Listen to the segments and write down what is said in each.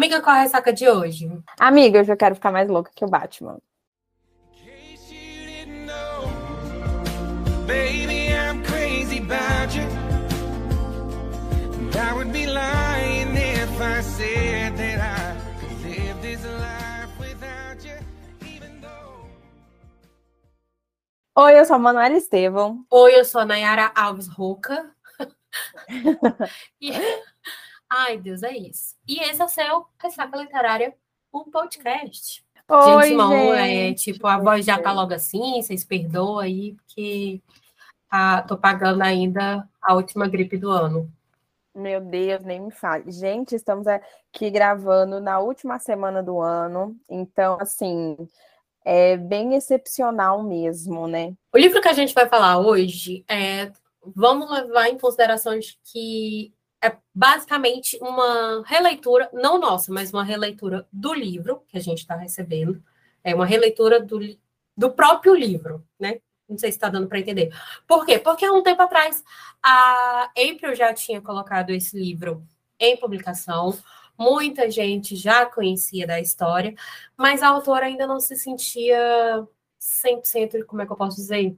Amiga, qual é a ressaca de hoje? Amiga, eu já quero ficar mais louca que o Batman. Baby, I'm crazy about you. I would be lying if I said that I could live this life without you, even though... Oi, eu sou a Manuela Estevão. Oi, eu sou a Nayara Alves Roca. e... Ai, Deus, é isso. E esse é o seu Ressaca Literária, um podcast. Oi, gente, Simão, é tipo, a voz já tá logo assim, vocês perdoam aí, porque ah, tô pagando ainda a última gripe do ano. Meu Deus, nem me fale. Gente, estamos aqui gravando na última semana do ano, então, assim, é bem excepcional mesmo, né? O livro que a gente vai falar hoje é. Vamos levar em consideração que é basicamente uma releitura, não nossa, mas uma releitura do livro que a gente está recebendo. É uma releitura do, do próprio livro, né? Não sei se está dando para entender. Por quê? Porque há um tempo atrás a April já tinha colocado esse livro em publicação. Muita gente já conhecia da história, mas a autora ainda não se sentia 100%, como é que eu posso dizer?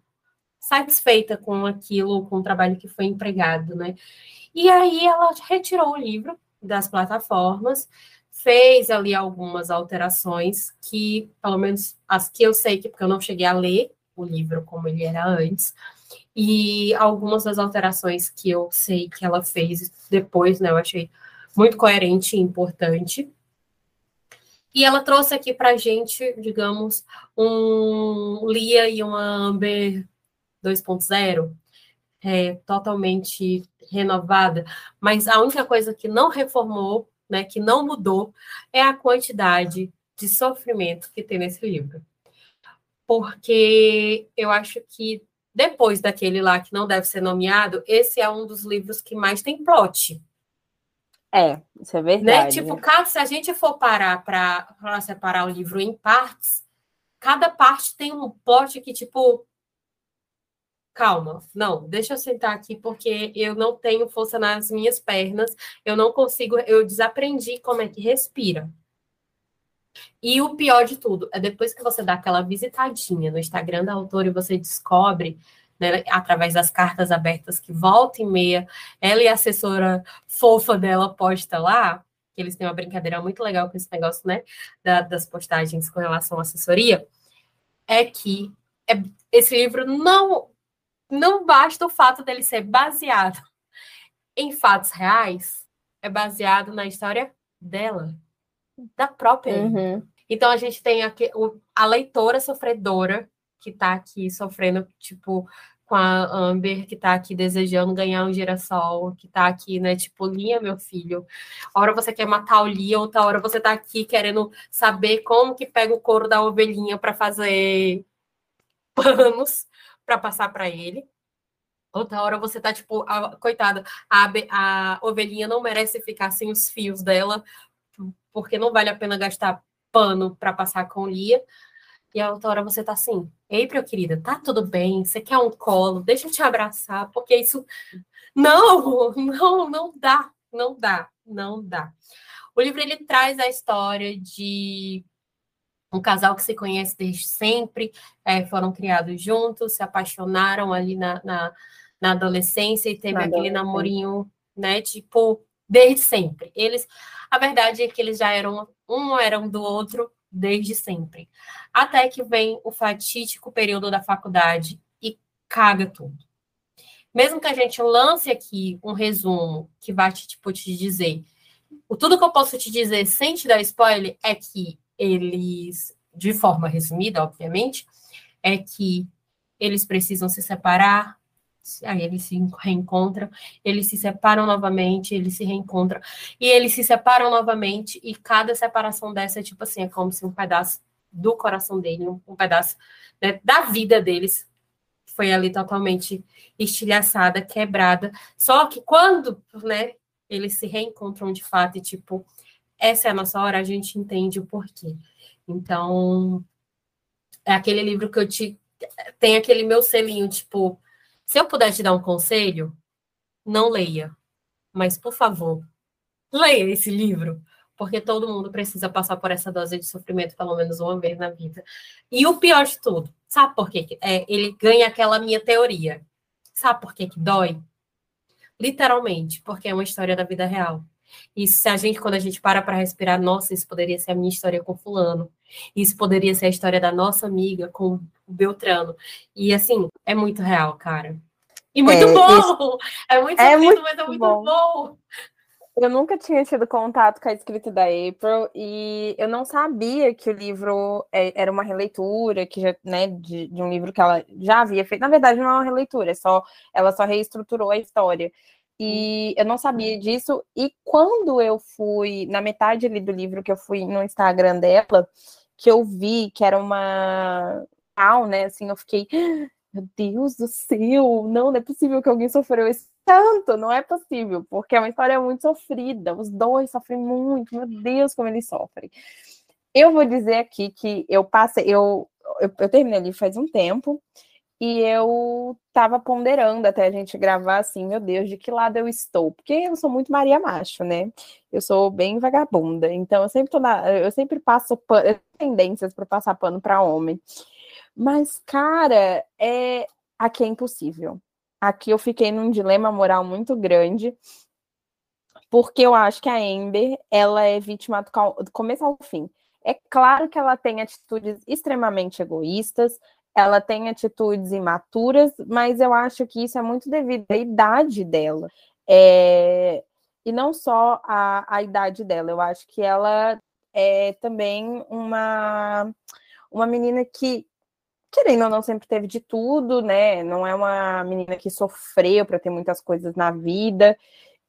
Satisfeita com aquilo, com o trabalho que foi empregado, né? E aí ela retirou o livro das plataformas, fez ali algumas alterações que, pelo menos as que eu sei que porque eu não cheguei a ler, o livro como ele era antes. E algumas das alterações que eu sei que ela fez depois, né, eu achei muito coerente e importante. E ela trouxe aqui para gente, digamos, um Lia e uma Amber 2.0, é, totalmente renovada. Mas a única coisa que não reformou, né, que não mudou, é a quantidade de sofrimento que tem nesse livro porque eu acho que depois daquele lá que não deve ser nomeado, esse é um dos livros que mais tem plot. É, isso é verdade. Né? Tipo, cada, se a gente for parar para separar o livro em partes, cada parte tem um plot que, tipo, calma, não, deixa eu sentar aqui porque eu não tenho força nas minhas pernas, eu não consigo, eu desaprendi como é que respira. E o pior de tudo é depois que você dá aquela visitadinha no Instagram da autora e você descobre, né, através das cartas abertas que volta e meia, ela e a assessora fofa dela posta lá, que eles têm uma brincadeira muito legal com esse negócio, né, da, das postagens com relação à assessoria, é que é, esse livro não não basta o fato dele ser baseado em fatos reais, é baseado na história dela da própria. Uhum. Então a gente tem aqui a leitora sofredora que está aqui sofrendo, tipo, com a Amber, que está aqui desejando ganhar um girassol, que está aqui, né, tipo, Lia, meu filho. hora você quer matar o Lia, outra hora você está aqui querendo saber como que pega o couro da ovelhinha para fazer panos para passar para ele. Outra hora você tá, tipo, a, coitada, a, a ovelhinha não merece ficar sem os fios dela, porque não vale a pena gastar pano para passar com Lia. E a outra hora você tá assim, April, querida, tá tudo bem? Você quer um colo? Deixa eu te abraçar, porque isso. Não, não, não dá, não dá, não dá. O livro ele traz a história de um casal que se conhece desde sempre, é, foram criados juntos, se apaixonaram ali na, na, na adolescência e teve na aquele namorinho, né? Tipo, desde sempre. Eles, a verdade é que eles já eram um eram do outro desde sempre. Até que vem o fatídico período da faculdade e caga tudo. Mesmo que a gente lance aqui um resumo que vai te, tipo, te dizer, o tudo que eu posso te dizer sem te dar spoiler é que eles, de forma resumida, obviamente, é que eles precisam se separar, aí eles se reencontram, eles se separam novamente, eles se reencontram, e eles se separam novamente, e cada separação dessa é tipo assim, é como se um pedaço do coração dele, um, pedaço né, da vida deles foi ali totalmente estilhaçada, quebrada. Só que quando, né, eles se reencontram de fato e tipo, essa é a nossa hora, a gente entende o porquê. Então, é aquele livro que eu te tem aquele meu selinho, tipo, se eu puder te dar um conselho, não leia. Mas, por favor, leia esse livro, porque todo mundo precisa passar por essa dose de sofrimento pelo menos uma vez na vida. E o pior de tudo, sabe por quê? É, ele ganha aquela minha teoria. Sabe por quê que dói? Literalmente, porque é uma história da vida real. E se a gente, quando a gente para para respirar, nossa, isso poderia ser a minha história com fulano. Isso poderia ser a história da nossa amiga com o Beltrano. E assim, é muito real, cara. E muito é, bom! É muito é muito mas é muito bom. bom. Eu nunca tinha tido contato com a escrita da April e eu não sabia que o livro é, era uma releitura, que já, né, de, de, um livro que ela já havia feito. Na verdade, não é uma releitura, é só ela só reestruturou a história. E eu não sabia disso. E quando eu fui, na metade ali do livro que eu fui no Instagram dela, que eu vi que era uma. né? Assim, eu fiquei meu Deus do céu, não, não é possível que alguém sofreu esse tanto, não é possível, porque é uma história muito sofrida, os dois sofrem muito, meu Deus, como eles sofrem. Eu vou dizer aqui que eu passei, eu, eu, eu terminei ali faz um tempo, e eu tava ponderando até a gente gravar assim, meu Deus, de que lado eu estou? Porque eu sou muito Maria Macho, né? Eu sou bem vagabunda, então eu sempre tô na, eu sempre passo pano, tendências para passar pano para homem. Mas, cara, é aqui é impossível. Aqui eu fiquei num dilema moral muito grande, porque eu acho que a Amber, ela é vítima do começo ao fim. É claro que ela tem atitudes extremamente egoístas, ela tem atitudes imaturas, mas eu acho que isso é muito devido à idade dela. É... E não só a, a idade dela, eu acho que ela é também uma, uma menina que, querendo ou não, sempre teve de tudo, né? Não é uma menina que sofreu para ter muitas coisas na vida.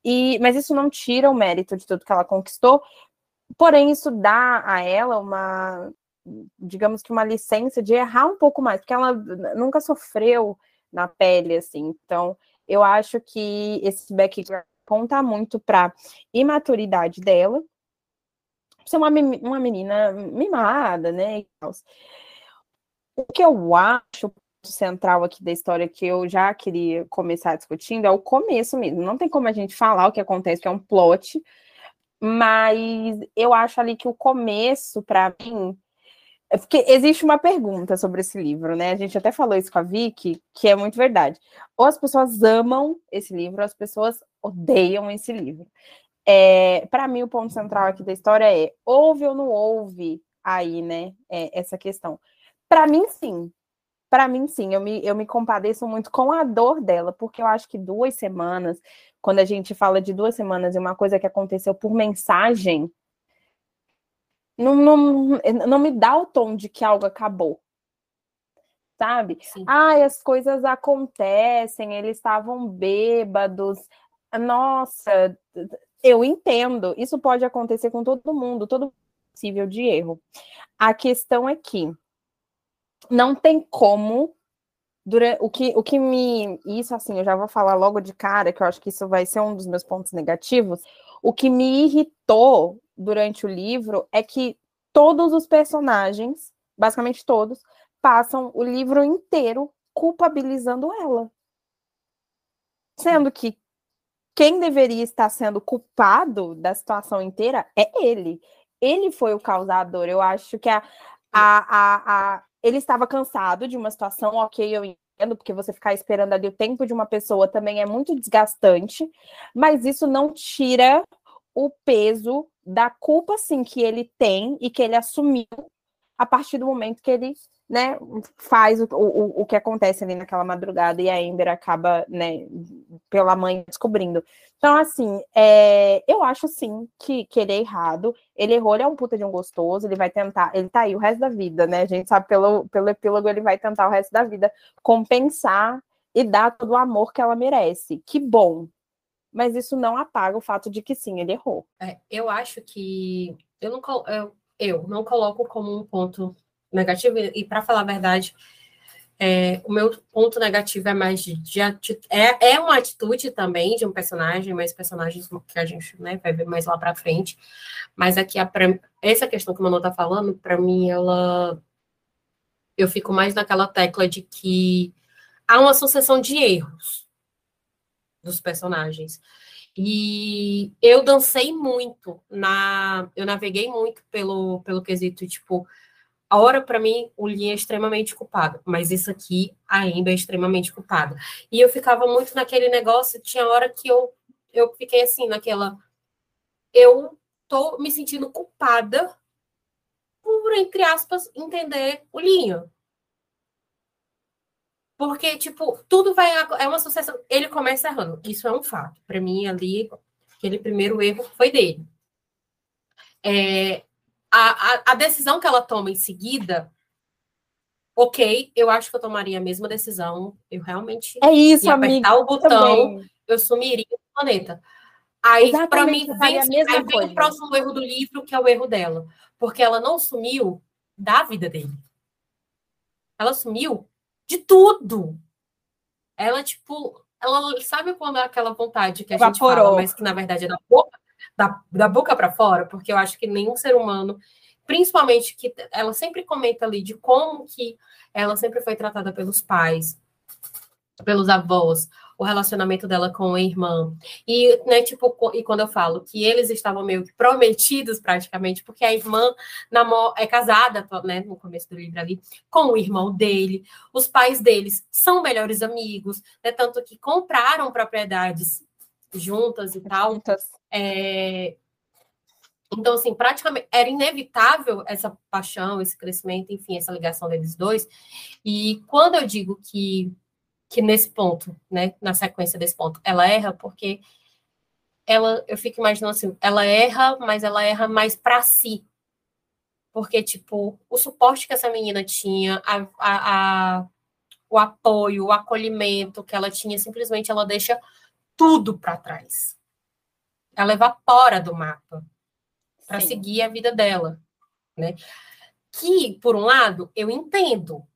E, mas isso não tira o mérito de tudo que ela conquistou. Porém, isso dá a ela uma, digamos que uma licença de errar um pouco mais, porque ela nunca sofreu na pele, assim. Então, eu acho que esse background conta muito para imaturidade dela, ser uma, uma menina mimada, né? O que eu acho central aqui da história que eu já queria começar discutindo é o começo mesmo. Não tem como a gente falar o que acontece, que é um plot, mas eu acho ali que o começo, para mim, é porque existe uma pergunta sobre esse livro, né? A gente até falou isso com a Vicky, que é muito verdade. Ou as pessoas amam esse livro, ou as pessoas odeiam esse livro. É, para mim, o ponto central aqui da história é: houve ou não houve aí, né? É, essa questão. Para mim, sim. Para mim, sim. Eu me, eu me compadeço muito com a dor dela, porque eu acho que duas semanas, quando a gente fala de duas semanas e uma coisa que aconteceu por mensagem, não, não, não me dá o tom de que algo acabou. Sabe? Ah, as coisas acontecem, eles estavam bêbados. Nossa, eu entendo. Isso pode acontecer com todo mundo, todo possível de erro. A questão é que não tem como durante, o que o que me isso assim eu já vou falar logo de cara que eu acho que isso vai ser um dos meus pontos negativos o que me irritou durante o livro é que todos os personagens basicamente todos passam o livro inteiro culpabilizando ela. Sendo que quem deveria estar sendo culpado da situação inteira é ele. Ele foi o causador. Eu acho que a, a, a, a ele estava cansado de uma situação, ok, eu porque você ficar esperando ali o tempo de uma pessoa também é muito desgastante, mas isso não tira o peso da culpa, sim, que ele tem e que ele assumiu a partir do momento que ele né, faz o, o, o que acontece ali naquela madrugada e a Amber acaba, né, pela mãe descobrindo. Então, assim, é, eu acho sim que, que ele é errado. Ele errou, ele é um puta de um gostoso, ele vai tentar, ele tá aí o resto da vida, né? A gente sabe pelo, pelo epílogo, ele vai tentar o resto da vida compensar e dar todo o amor que ela merece. Que bom. Mas isso não apaga o fato de que sim, ele errou. É, eu acho que eu não, eu, eu não coloco como um ponto negativo, e para falar a verdade, é, o meu ponto negativo é mais de, de é, é uma atitude também de um personagem, mas personagens que a gente né, vai ver mais lá para frente. Mas aqui, a, essa questão que o Manu está falando, para mim, ela. Eu fico mais naquela tecla de que há uma sucessão de erros dos personagens. E eu dancei muito na. Eu naveguei muito pelo, pelo quesito, tipo, a hora para mim, o Lin é extremamente culpado, mas isso aqui, a Amber é extremamente culpada. E eu ficava muito naquele negócio, tinha hora que eu, eu fiquei assim, naquela. Eu tô me sentindo culpada por, entre aspas, entender o Linho. Porque, tipo, tudo vai. É uma sucessão. Ele começa errando. Isso é um fato. Para mim, ali, aquele primeiro erro foi dele. É, a, a, a, decisão que ela toma em seguida, ok, eu acho que eu tomaria a mesma decisão. Eu realmente é isso, ia amiga, apertar o botão, eu sumiria do planeta. Aí, para mim, vem, aí vem o próximo erro do livro, que é o erro dela. Porque ela não sumiu da vida dele. Ela sumiu de tudo. Ela, tipo, ela sabe quando é aquela vontade que a Evaporou. gente fala, mas que na verdade é da boca, da, da boca para fora, porque eu acho que nenhum ser humano, principalmente que ela sempre comenta ali de como que ela sempre foi tratada pelos pais, pelos avós, o relacionamento dela com a irmã. E, né, tipo, e quando eu falo que eles estavam meio que prometidos praticamente, porque a irmã é casada, né, no começo do livro ali, com o irmão dele. Os pais deles são melhores amigos, né, tanto que compraram propriedades juntas e tal. Juntas. É... Então, assim, praticamente era inevitável essa paixão, esse crescimento, enfim, essa ligação deles dois. E quando eu digo que que nesse ponto, né, na sequência desse ponto, ela erra porque ela, eu fico imaginando assim, ela erra, mas ela erra mais para si. Porque, tipo, o suporte que essa menina tinha, a, a, a, o apoio, o acolhimento que ela tinha, simplesmente ela deixa tudo para trás. Ela evapora do mapa para seguir a vida dela, né? Que, por um lado, eu entendo.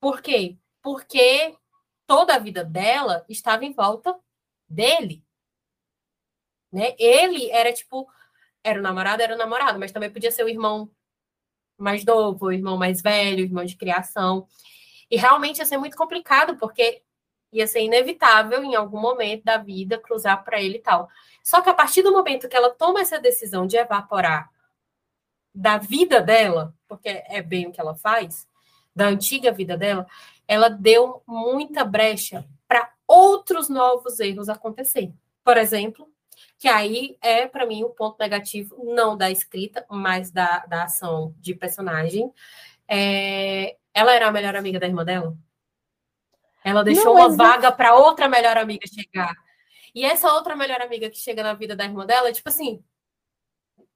Por quê? porque toda a vida dela estava em volta dele. Né? Ele era tipo, era o namorado, era o namorado, mas também podia ser o irmão mais novo, o irmão mais velho, o irmão de criação. E realmente ia ser muito complicado, porque ia ser inevitável em algum momento da vida cruzar para ele e tal. Só que a partir do momento que ela toma essa decisão de evaporar da vida dela, porque é bem o que ela faz, da antiga vida dela, ela deu muita brecha para outros novos erros acontecer. Por exemplo, que aí é, para mim, o um ponto negativo, não da escrita, mas da, da ação de personagem. É, ela era a melhor amiga da irmã dela? Ela deixou não, uma vaga para outra melhor amiga chegar. E essa outra melhor amiga que chega na vida da irmã dela, tipo assim,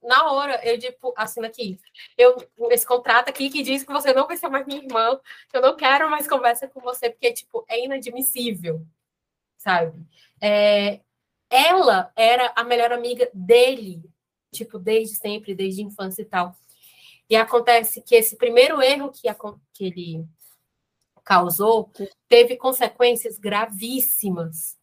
na hora, eu tipo, assina aqui. Eu, esse contrato aqui que diz que você não vai ser mais minha irmã, que eu não quero mais conversa com você, porque, tipo, é inadmissível, sabe? É, ela era a melhor amiga dele, tipo, desde sempre, desde a infância e tal. E acontece que esse primeiro erro que, a, que ele causou teve consequências gravíssimas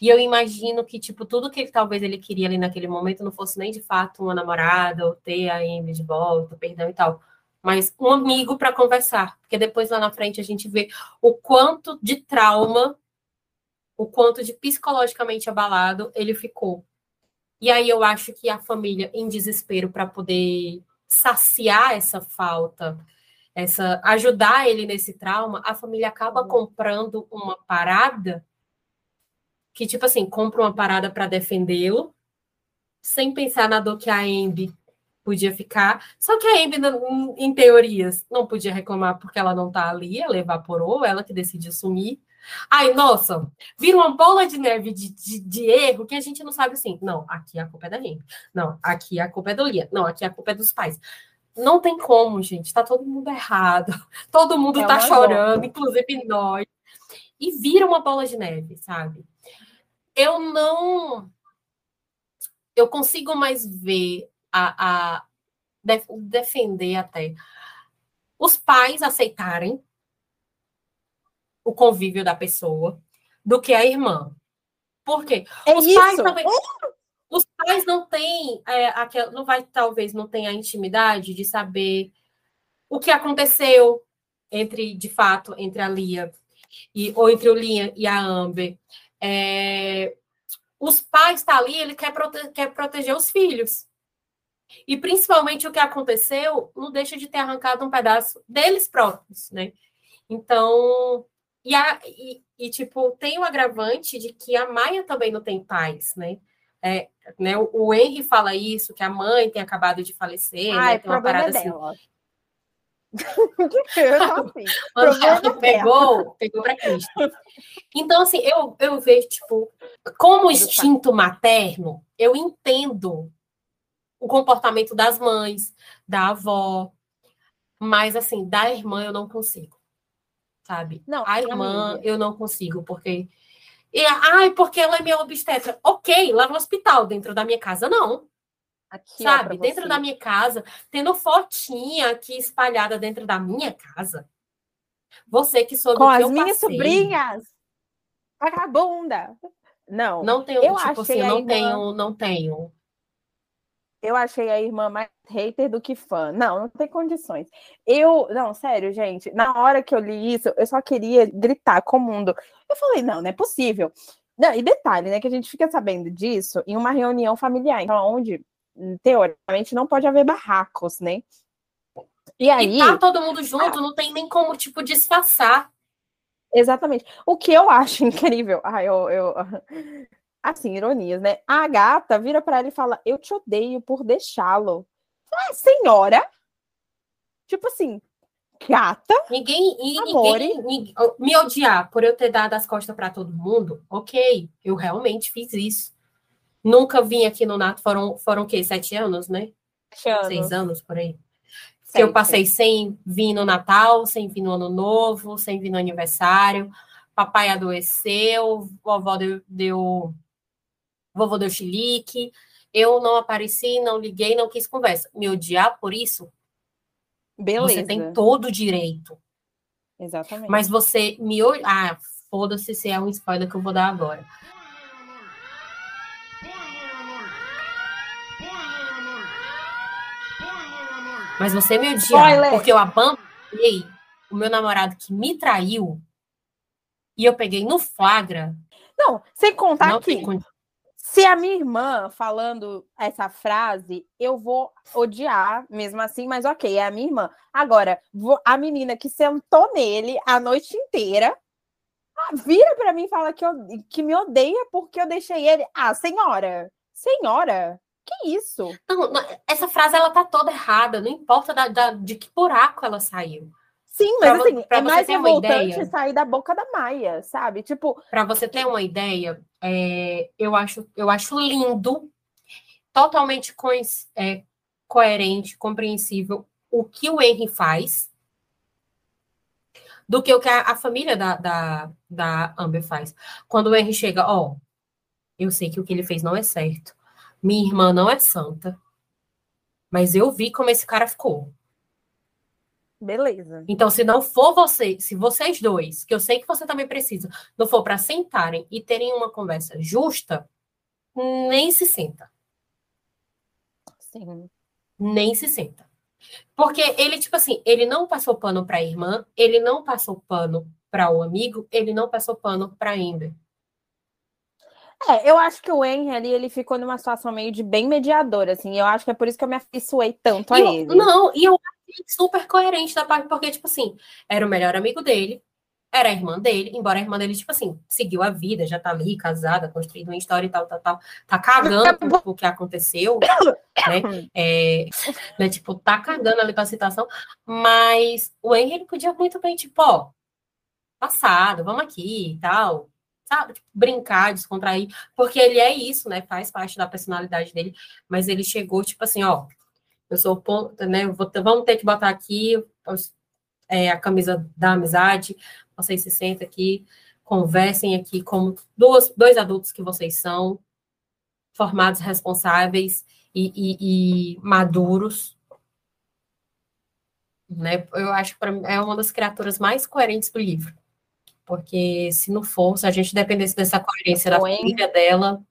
e eu imagino que, tipo, tudo que ele, talvez ele queria ali naquele momento não fosse nem de fato uma namorada, ou ter a Amy de volta, perdão e tal. Mas um amigo para conversar. Porque depois lá na frente a gente vê o quanto de trauma, o quanto de psicologicamente abalado ele ficou. E aí eu acho que a família, em desespero para poder saciar essa falta, essa ajudar ele nesse trauma, a família acaba uhum. comprando uma parada que, tipo assim, compra uma parada para defendê-lo, sem pensar na dor que a Ambi podia ficar. Só que a Ambi, em teorias, não podia reclamar porque ela não tá ali, ela evaporou, ela que decidiu sumir. Ai, nossa, vira uma bola de neve de, de, de, erro que a gente não sabe assim. Não, aqui a culpa é da gente. Não, aqui a culpa é do Lia. Não, aqui a culpa é dos pais. Não tem como, gente. Tá todo mundo errado. Todo mundo é tá chorando, inclusive nós. E vira uma bola de neve, sabe? Eu não. Eu consigo mais ver a, a def, defender até os pais aceitarem o convívio da pessoa do que a irmã. Por quê? É os. Pais também, os pais não têm, é, aquela, não vai, talvez, não tenha a intimidade de saber o que aconteceu entre, de fato, entre a Lia e, ou entre o Lia e a Amber. É, os pais estão tá ali, ele quer, prote quer proteger os filhos. E principalmente o que aconteceu não deixa de ter arrancado um pedaço deles próprios, né? Então, e, a, e, e, tipo, tem o agravante de que a Maia também não tem pais, né? É, né o, o Henry fala isso, que a mãe tem acabado de falecer, Ai, né? Tem uma parada é assim. Assim. pegou, pegou para Cristo. Então, assim, eu, eu vejo, tipo, como instinto materno, eu entendo o comportamento das mães, da avó, mas, assim, da irmã eu não consigo, sabe? Não, a irmã eu não consigo, porque. E, ai, porque ela é minha obstetra. Ok, lá no hospital, dentro da minha casa, não. Aqui, sabe? Dentro da minha casa, tendo fotinha aqui espalhada dentro da minha casa. Você que soube Com que as minhas passei, sobrinhas. Vagabunda. Não. Não tenho, eu tipo assim, não irmã... tenho, não tenho. Eu achei a irmã mais hater do que fã. Não, não tem condições. Eu, não, sério, gente, na hora que eu li isso, eu só queria gritar com o mundo. Eu falei, não, não é possível. Não, e detalhe, né, que a gente fica sabendo disso em uma reunião familiar, então onde teoricamente não pode haver barracos, né? E aí. E tá todo mundo junto, ah, não tem nem como, tipo, disfarçar. Exatamente. O que eu acho incrível. Ah, eu, eu. Assim, ironias, né? A gata vira para ela e fala: Eu te odeio por deixá-lo. Ah, senhora? Tipo assim, gata. Ninguém, ninguém, ninguém, me odiar por eu ter dado as costas para todo mundo, ok, eu realmente fiz isso. Nunca vim aqui no Nato, foram, foram o quê? Sete anos, né? Sete anos. Seis anos, por aí. Que eu passei sem vir no Natal, sem vir no Ano Novo, sem vir no aniversário. Papai adoeceu, vovó deu, deu vovô deu chilique. Eu não apareci, não liguei, não quis conversa. Me odiar por isso? Beleza. Você tem todo o direito. Exatamente. Mas você me... Ah, foda-se se é um spoiler que eu vou dar agora. Mas você me odia porque eu abandonei o meu namorado que me traiu e eu peguei no flagra. Não, sem contar não que se a minha irmã falando essa frase, eu vou odiar mesmo assim, mas ok, é a minha irmã. Agora, a menina que sentou nele a noite inteira ah, vira para mim e fala que, eu, que me odeia porque eu deixei ele. Ah, senhora, senhora, que isso? Não, essa frase ela tá toda errada, não importa da, da, de que buraco ela saiu. Sim, mas pra, assim, pra é mais revoltante ideia, sair da boca da Maia, sabe? Tipo. Para você ter uma ideia, é, eu, acho, eu acho lindo, totalmente co é, coerente, compreensível o que o Henry faz do que o que a, a família da, da, da Amber faz. Quando o Henry chega, ó, eu sei que o que ele fez não é certo. Minha irmã não é santa. Mas eu vi como esse cara ficou. Beleza. Então, se não for você, se vocês dois, que eu sei que você também precisa, não for para sentarem e terem uma conversa justa, nem se senta. Sim. Nem se senta. Porque ele, tipo assim, ele não passou pano para a irmã, ele não passou pano para o amigo, ele não passou pano para Ember. É, eu acho que o Henry ali, ele ficou numa situação meio de bem mediador, assim. Eu acho que é por isso que eu me afeiçoei tanto a eu, ele. Não, e eu achei super coerente da parte, porque, tipo assim, era o melhor amigo dele, era a irmã dele, embora a irmã dele, tipo assim, seguiu a vida, já tá ali, casada, construindo uma história e tal, tal, tal. Tá cagando o que aconteceu, né? É, né? Tipo, tá cagando ali com a situação. Mas o Henry, ele podia muito bem, tipo, ó, passado, vamos aqui e tal sabe, tipo, brincar, descontrair, porque ele é isso, né? Faz parte da personalidade dele, mas ele chegou, tipo assim, ó, eu sou ponto, né? Vou, vamos ter que botar aqui é, a camisa da amizade, vocês se sentem aqui, conversem aqui como duas, dois adultos que vocês são, formados, responsáveis e, e, e maduros, né? Eu acho que é uma das criaturas mais coerentes do livro. Porque se não for, se a gente dependesse dessa coerência da família dela.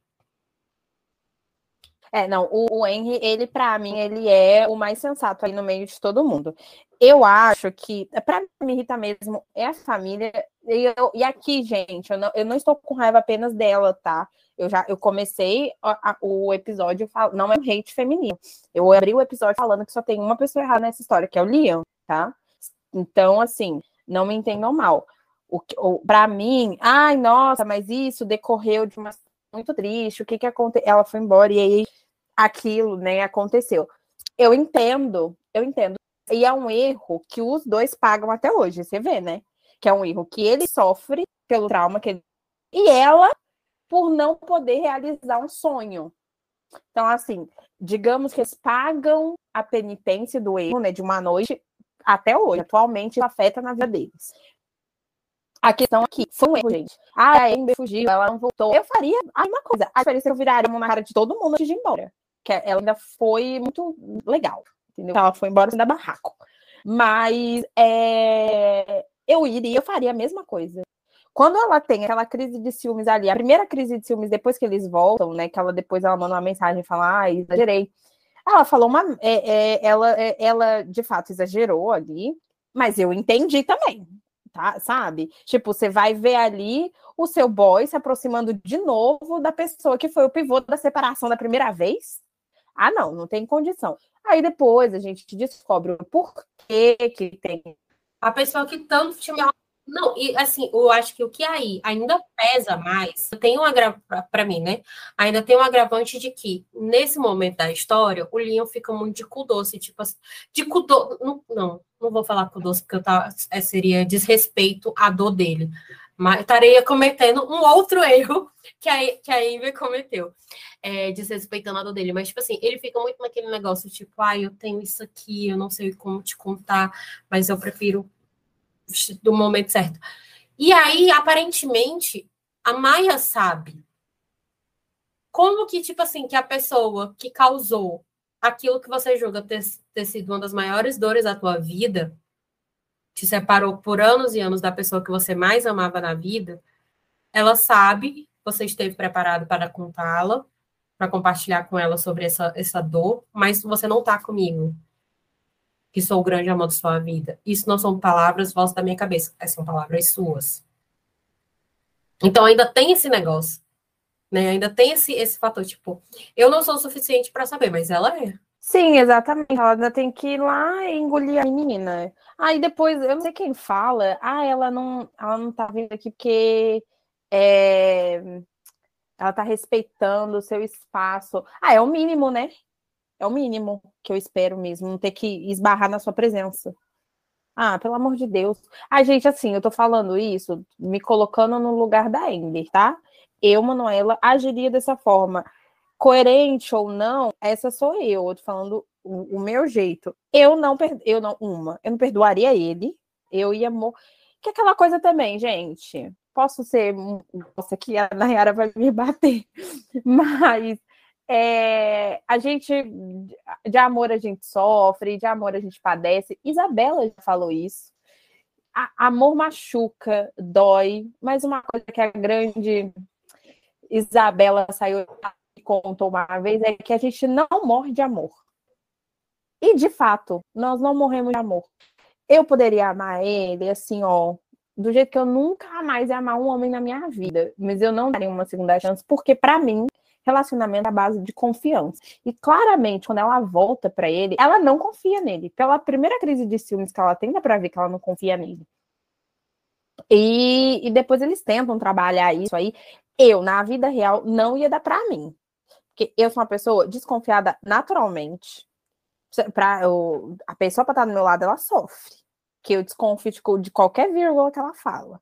É, não, o, o Henry, ele, para mim, ele é o mais sensato aí no meio de todo mundo. Eu acho que, para me irritar mesmo, é a família. e, eu, e aqui, gente, eu não, eu não estou com raiva apenas dela, tá? Eu já eu comecei a, a, o episódio, não é um hate feminino. Eu abri o episódio falando que só tem uma pessoa errada nessa história, que é o Liam, tá? Então, assim, não me entendam mal. O, o, para mim, ai, nossa, mas isso decorreu de uma muito triste. O que que aconteceu? Ela foi embora e aí aquilo, né, aconteceu. Eu entendo, eu entendo. E é um erro que os dois pagam até hoje, você vê, né? Que é um erro que ele sofre pelo trauma que ele... e ela por não poder realizar um sonho. Então, assim, digamos que eles pagam a penitência do erro, né, de uma noite até hoje. Atualmente, afeta na vida deles. A questão aqui foi um erro, gente. Ah, a Amber fugiu, ela não voltou. Eu faria a mesma coisa. A diferença é que eu viraria uma cara de todo mundo antes de ir embora. Que ela ainda foi muito legal, entendeu? Ela foi embora da barraco. Mas é... eu iria, eu faria a mesma coisa. Quando ela tem aquela crise de ciúmes ali, a primeira crise de ciúmes depois que eles voltam, né? Que ela depois ela manda uma mensagem e fala, ah, exagerei. Ela falou uma. É, é, ela, é, ela de fato exagerou ali, mas eu entendi também tá? Sabe? Tipo, você vai ver ali o seu boy se aproximando de novo da pessoa que foi o pivô da separação da primeira vez. Ah, não, não tem condição. Aí depois a gente descobre o porquê que tem. A pessoa que tanto te não, e assim, eu acho que o que aí ainda pesa mais, tem um agravante, para mim, né? Ainda tem um agravante de que, nesse momento da história, o Leon fica muito de cu doce, tipo assim, de cu doce. Não, não, não vou falar cu doce, porque eu tá, é, seria desrespeito à dor dele. Mas estaria cometendo um outro erro que a, que a Amy cometeu, é, desrespeitando a dor dele. Mas, tipo assim, ele fica muito naquele negócio, tipo, ah, eu tenho isso aqui, eu não sei como te contar, mas eu prefiro do momento certo. E aí, aparentemente, a Maia sabe como que, tipo assim, que a pessoa que causou aquilo que você julga ter, ter sido uma das maiores dores da tua vida, te separou por anos e anos da pessoa que você mais amava na vida, ela sabe, você esteve preparado para contá-la, para compartilhar com ela sobre essa, essa dor, mas você não está comigo que sou o grande amor de sua vida. Isso não são palavras vozes da minha cabeça, são palavras suas. Então ainda tem esse negócio, né? Ainda tem esse, esse fator, tipo, eu não sou o suficiente para saber, mas ela é. Sim, exatamente. Ela ainda tem que ir lá e engolir a menina. Aí depois, eu não sei quem fala, ah, ela não, ela não tá vindo aqui porque é, ela tá respeitando o seu espaço. Ah, é o mínimo, né? É o mínimo que eu espero mesmo, não ter que esbarrar na sua presença. Ah, pelo amor de Deus. Ah, gente, assim, eu tô falando isso, me colocando no lugar da Ender, tá? Eu, Manuela, agiria dessa forma. Coerente ou não, essa sou eu. Eu tô falando o, o meu jeito. Eu não, eu não, uma, eu não perdoaria ele. Eu ia. Mo... Que é aquela coisa também, gente. Posso ser. Nossa, que a Nayara vai me bater. Mas é, a gente, de amor a gente sofre, de amor a gente padece. Isabela já falou isso. A, amor machuca, dói, mas uma coisa que a grande Isabela saiu e contou uma vez é que a gente não morre de amor. E de fato, nós não morremos de amor. Eu poderia amar ele assim, ó, do jeito que eu nunca mais ia amar um homem na minha vida, mas eu não daria uma segunda chance, porque para mim relacionamento à base de confiança. E claramente, quando ela volta para ele, ela não confia nele. Pela primeira crise de ciúmes que ela tem, dá pra ver que ela não confia nele. E, e depois eles tentam trabalhar isso aí. Eu, na vida real, não ia dar para mim. Porque eu sou uma pessoa desconfiada naturalmente. Pra, eu, a pessoa para estar do meu lado, ela sofre. Que eu desconfio de, de qualquer vírgula que ela fala.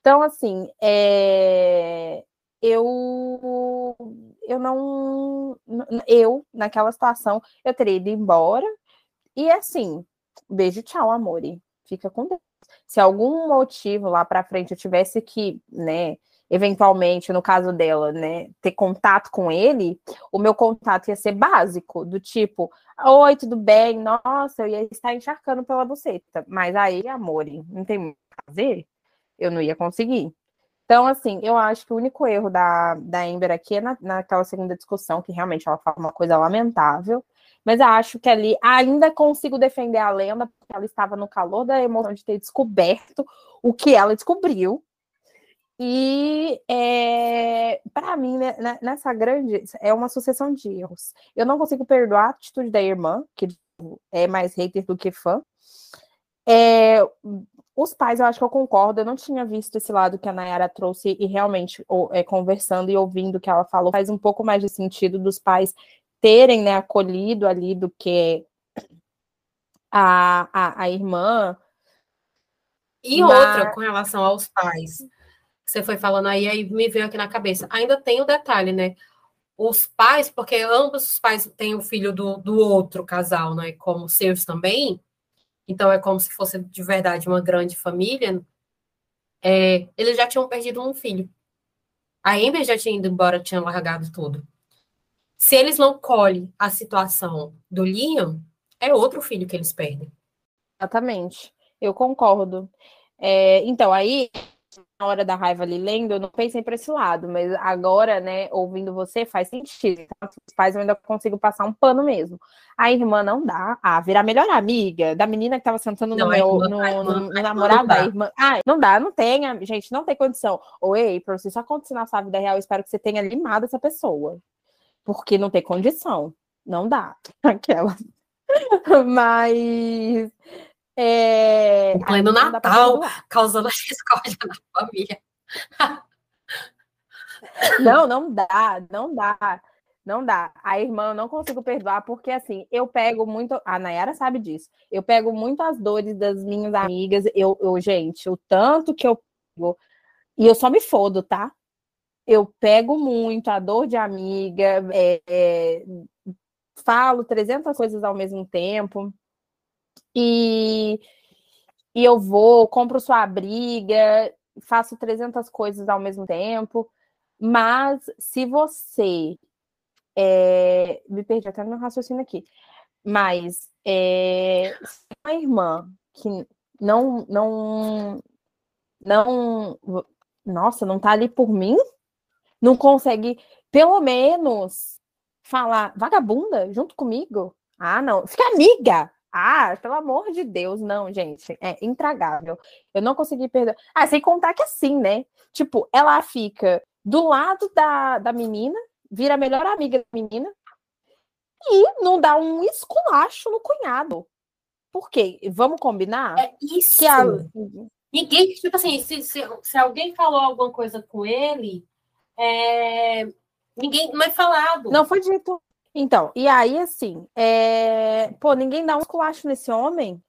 Então, assim, é, eu eu não eu naquela situação eu teria ido embora. E assim beijo tchau amore. Fica com Deus. Se algum motivo lá para frente eu tivesse que né eventualmente no caso dela né ter contato com ele o meu contato ia ser básico do tipo oi tudo bem? Nossa eu ia estar encharcando pela buceta. Mas aí amore não tem o que fazer eu não ia conseguir então, assim, eu acho que o único erro da, da Ember aqui é na, naquela segunda discussão, que realmente ela fala uma coisa lamentável, mas acho que ali ainda consigo defender a lenda, porque ela estava no calor da emoção de ter descoberto o que ela descobriu. E é, para mim, né, né, nessa grande, é uma sucessão de erros. Eu não consigo perdoar a atitude da irmã, que é mais hater do que fã. É, os pais, eu acho que eu concordo, eu não tinha visto esse lado que a Nayara trouxe, e realmente, é, conversando e ouvindo o que ela falou, faz um pouco mais de sentido dos pais terem né, acolhido ali do que a, a, a irmã. E mas... outra, com relação aos pais, você foi falando aí, aí me veio aqui na cabeça. Ainda tem o detalhe, né? Os pais, porque ambos os pais têm o filho do, do outro casal, né? Como seus também, então é como se fosse de verdade uma grande família. É, eles já tinham perdido um filho. A Amber já tinha ido embora, tinha largado tudo. Se eles não colhem a situação do Liam, é outro filho que eles perdem. Exatamente. Eu concordo. É, então, aí, na hora da raiva ali lendo, eu não pensei para esse lado, mas agora, né, ouvindo você, faz sentido. Então, os pais eu ainda consigo passar um pano mesmo. A irmã não dá. Ah, virar melhor amiga da menina que tava sentando não, no meu irmã, no, irmã, no, no namorado da irmã. Ah, não dá, não tem, gente, não tem condição. Oi, para você só acontecer na sua vida real, eu espero que você tenha limado essa pessoa. Porque não tem condição. Não dá. Aquela. Mas é... Pleno Natal, causando a discórdia na família. Não, não dá, não dá. Não dá. A irmã eu não consigo perdoar, porque assim, eu pego muito. A Nayara sabe disso. Eu pego muito as dores das minhas amigas. Eu, eu, gente, o tanto que eu pego. E eu só me fodo, tá? Eu pego muito a dor de amiga, é, é, falo 300 coisas ao mesmo tempo e, e eu vou, compro sua briga, faço 300 coisas ao mesmo tempo. Mas se você. É, me perdi até no meu raciocínio aqui. Mas é, uma irmã que não, não, não, nossa, não tá ali por mim, não consegue, pelo menos, falar vagabunda junto comigo. Ah, não, fica amiga. Ah, pelo amor de Deus, não, gente, é intragável. Eu não consegui perder. Ah, sem contar que assim, né? Tipo, ela fica do lado da, da menina, vira a melhor amiga da menina, e não dá um esculacho no cunhado. Por quê? Vamos combinar? É isso. Que a... Ninguém, tipo assim, se, se, se, alguém falou alguma coisa com ele, é... ninguém não é falado. Não foi dito. Então, e aí, assim, é... pô, ninguém dá um esculacho nesse homem,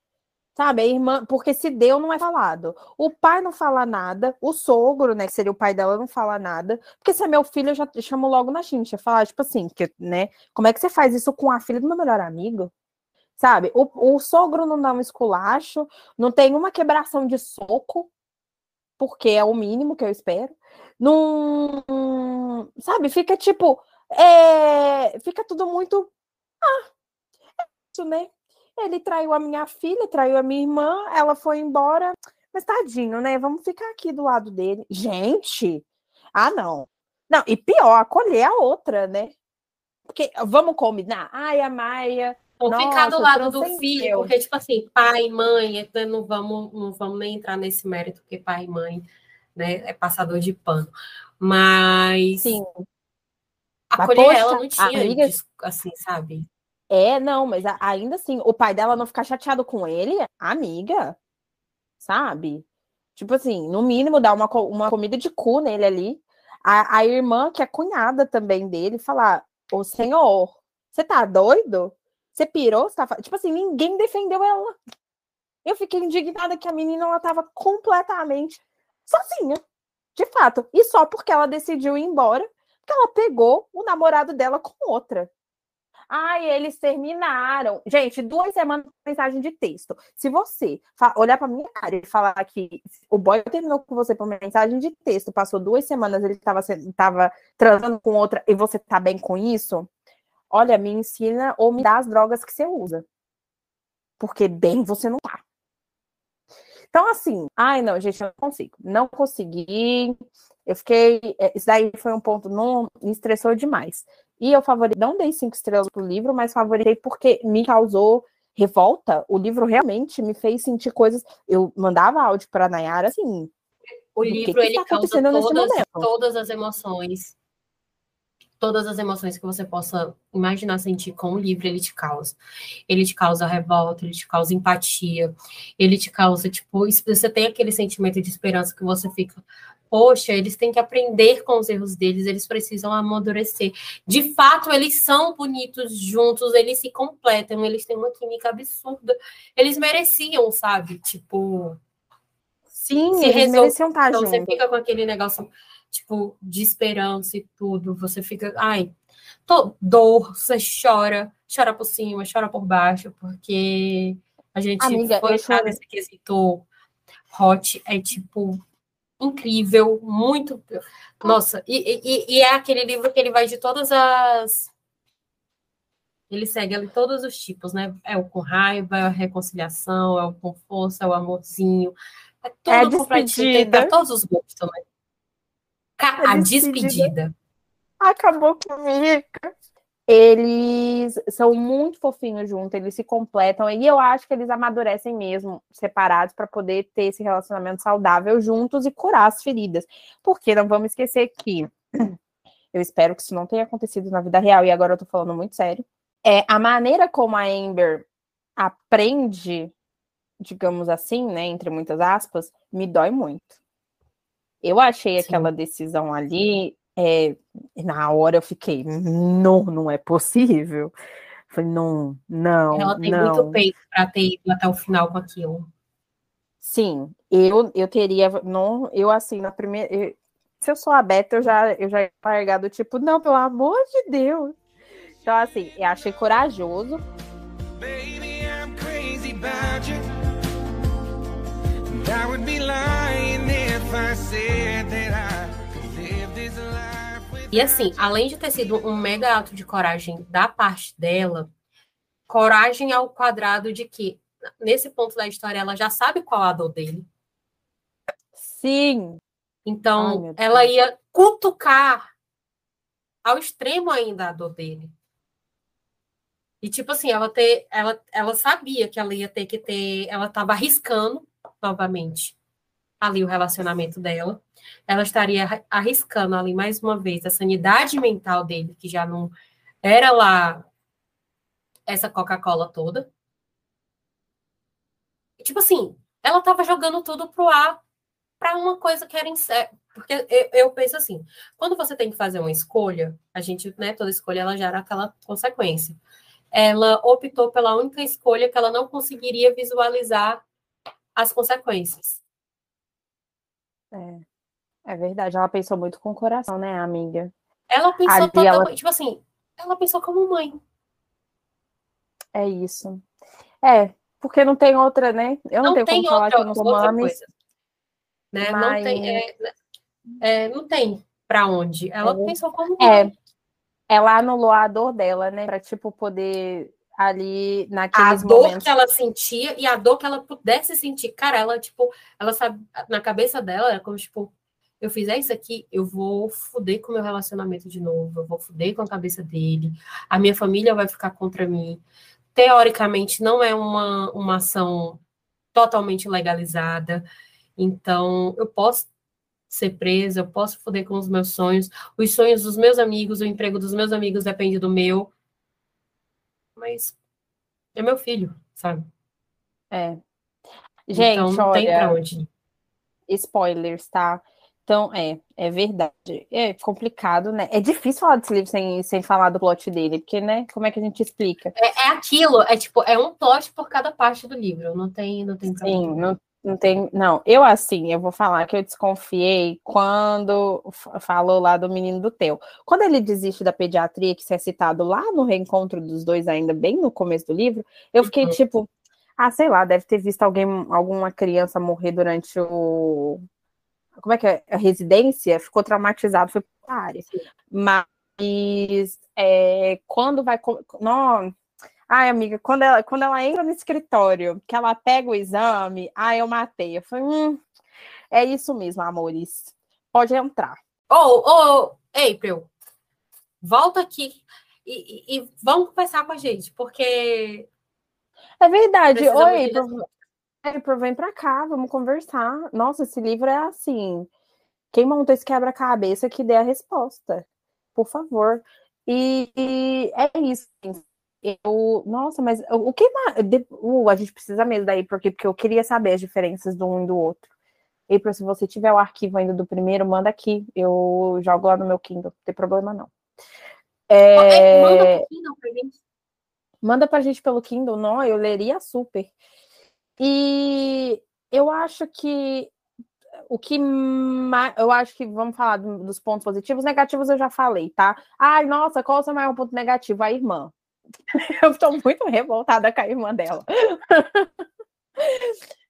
sabe? A irmã, porque se deu, não é falado. O pai não fala nada, o sogro, né, que seria o pai dela, não fala nada. Porque se é meu filho, eu já chamo logo na chincha, falar, tipo assim, que, né, como é que você faz isso com a filha do meu melhor amigo? Sabe? O, o sogro não dá um esculacho, não tem uma quebração de soco, porque é o mínimo que eu espero. Não, sabe? Fica tipo, é, fica tudo muito. Ah, é isso, né? Ele traiu a minha filha, traiu a minha irmã, ela foi embora. Mas tadinho, né? Vamos ficar aqui do lado dele. Gente! Ah, não. Não, e pior, acolher a outra, né? Porque vamos combinar. Ai, a Maia. Ou nossa, ficar do lado do filho, porque, tipo assim, pai, mãe, não vamos, não vamos nem entrar nesse mérito, porque pai e mãe né, é passador de pano. Mas Sim. Acolher poxa, ela não tinha, amiga... assim, sabe? É, não, mas ainda assim, o pai dela não ficar chateado com ele, amiga, sabe? Tipo assim, no mínimo, dar uma, uma comida de cu nele ali. A, a irmã, que é cunhada também dele, falar: Ô senhor, você tá doido? Você pirou? Você tá... Tipo assim, ninguém defendeu ela. Eu fiquei indignada que a menina ela tava completamente sozinha, de fato. E só porque ela decidiu ir embora que ela pegou o namorado dela com outra. Ai, eles terminaram. Gente, duas semanas de mensagem de texto. Se você olhar para minha cara e falar que o boy terminou com você por mensagem de texto, passou duas semanas, ele estava tava transando com outra e você tá bem com isso, olha, me ensina ou me dá as drogas que você usa. Porque bem você não tá. Então, assim, ai, não, gente, eu não consigo. Não consegui. Eu fiquei. É, isso daí foi um ponto, não me estressou demais. E eu favoritei, não dei cinco estrelas pro livro, mas favoritei porque me causou revolta, o livro realmente me fez sentir coisas. Eu mandava áudio para Nayara assim. O livro que que ele tá causa todas, todas as emoções. Todas as emoções que você possa imaginar sentir com o livro, ele te causa. Ele te causa revolta, ele te causa empatia, ele te causa, tipo, você tem aquele sentimento de esperança que você fica, poxa, eles têm que aprender com os erros deles, eles precisam amadurecer. De fato, eles são bonitos juntos, eles se completam, eles têm uma química absurda. Eles mereciam, sabe? Tipo. Sim, eles mereciam estar então, Você fica com aquele negócio, tipo, de esperança e tudo. Você fica, ai, tô, dor, você chora, chora por cima, chora por baixo, porque a gente Amiga, foi estar nesse quesito hot, é tipo incrível, muito. Nossa, e, e, e, é aquele livro que ele vai de todas as. Ele segue ali todos os tipos, né? É o com raiva, é a reconciliação, é o com força, é o amorzinho. É tudo é a despedida. Tem todos os gostos, né? A, despedida. Acabou comigo eles são muito fofinhos juntos, eles se completam, e eu acho que eles amadurecem mesmo, separados, para poder ter esse relacionamento saudável juntos e curar as feridas. Porque não vamos esquecer que eu espero que isso não tenha acontecido na vida real, e agora eu tô falando muito sério. É a maneira como a Amber aprende, digamos assim, né, entre muitas aspas, me dói muito. Eu achei Sim. aquela decisão ali é, na hora eu fiquei, não, não é possível. Falei, não, não. Ela tem não. muito peito para ter ido até o final com aquilo. Sim, eu, eu teria, não, eu assim, na primeira. Eu, se eu sou a Beta, eu já, eu já ia largar do tipo, não, pelo amor de Deus. Então, assim, eu achei corajoso. Baby, I'm crazy about you. And I would be lying if I said that I e assim, além de ter sido um mega ato de coragem da parte dela, coragem ao quadrado de que, nesse ponto da história, ela já sabe qual a dor dele. Sim. Então, Ai, ela ia cutucar ao extremo ainda a dor dele. E, tipo assim, ela, ter, ela, ela sabia que ela ia ter que ter. Ela estava arriscando novamente ali o relacionamento dela ela estaria arriscando ali mais uma vez a sanidade mental dele, que já não era lá essa Coca-Cola toda. Tipo assim, ela estava jogando tudo pro ar para uma coisa que era incerta. Porque eu, eu, penso assim, quando você tem que fazer uma escolha, a gente, né, toda escolha ela gera aquela consequência. Ela optou pela única escolha que ela não conseguiria visualizar as consequências. É. É verdade, ela pensou muito com o coração, né, amiga? Ela pensou Ali totalmente, ela... tipo assim, ela pensou como mãe. É isso. É, porque não tem outra, né? Eu não, não tenho como falar que não sou mãe. Né? Mas... Não tem, é, é, não tem para onde. Ela é. pensou como mãe. É. Ela anulou a dor dela, né? Pra, tipo, poder ali naqueles a dor momentos. que ela sentia e a dor que ela pudesse sentir. Cara, ela, tipo, ela sabe, na cabeça dela, é como, tipo, eu fizer isso aqui, eu vou foder com o meu relacionamento de novo, eu vou foder com a cabeça dele, a minha família vai ficar contra mim. Teoricamente, não é uma, uma ação totalmente legalizada, então eu posso ser presa, eu posso foder com os meus sonhos, os sonhos dos meus amigos, o emprego dos meus amigos depende do meu, mas é meu filho, sabe? É. Gente, então, não olha, tem pra onde. Spoilers, tá? Então, é, é verdade. É complicado, né? É difícil falar desse livro sem, sem falar do plot dele, porque, né? Como é que a gente explica? É, é aquilo, é tipo, é um plot por cada parte do livro, não tem, não tem Sim, não, não tem. Não, eu assim, eu vou falar que eu desconfiei quando falou lá do menino do Theo. Quando ele desiste da pediatria, que isso é citado lá no reencontro dos dois, ainda bem no começo do livro, eu fiquei uhum. tipo. Ah, sei lá, deve ter visto alguém, alguma criança morrer durante o, como é que é? A residência ficou traumatizado, foi para a área. Mas é, quando vai. Não, ai, amiga, quando ela, quando ela entra no escritório, que ela pega o exame, ai, eu matei. Eu falei, hum, é isso mesmo, amores. Pode entrar. Ô, oh, ô, oh, April, volta aqui e, e, e vamos conversar com a gente, porque É verdade. Oi, April, vem pra cá, vamos conversar. Nossa, esse livro é assim. Quem montou esse quebra-cabeça que dê a resposta. Por favor. E, e é isso. Eu, nossa, mas o que uh, a gente precisa mesmo daí, porque, porque eu queria saber as diferenças do um e do outro. April, se você tiver o arquivo ainda do primeiro, manda aqui. Eu jogo lá no meu Kindle, não tem problema não. É... Manda pro Kindle pra gente. Manda pra gente pelo Kindle, não, eu leria super. E eu acho que o que eu acho que vamos falar dos pontos positivos, negativos eu já falei, tá? Ai, nossa, qual é o seu maior ponto negativo? A irmã. Eu estou muito revoltada com a irmã dela.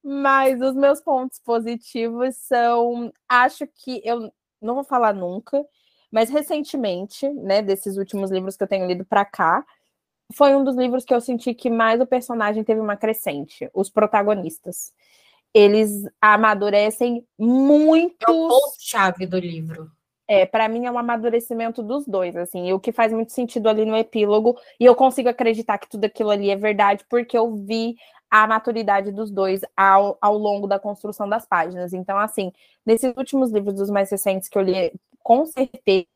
Mas os meus pontos positivos são, acho que eu não vou falar nunca, mas recentemente, né, desses últimos livros que eu tenho lido para cá, foi um dos livros que eu senti que mais o personagem teve uma crescente, os protagonistas. Eles amadurecem muito. É o ponto-chave do livro. É, para mim é um amadurecimento dos dois, assim, e o que faz muito sentido ali no epílogo, e eu consigo acreditar que tudo aquilo ali é verdade, porque eu vi a maturidade dos dois ao, ao longo da construção das páginas. Então, assim, nesses últimos livros dos mais recentes que eu li, com certeza,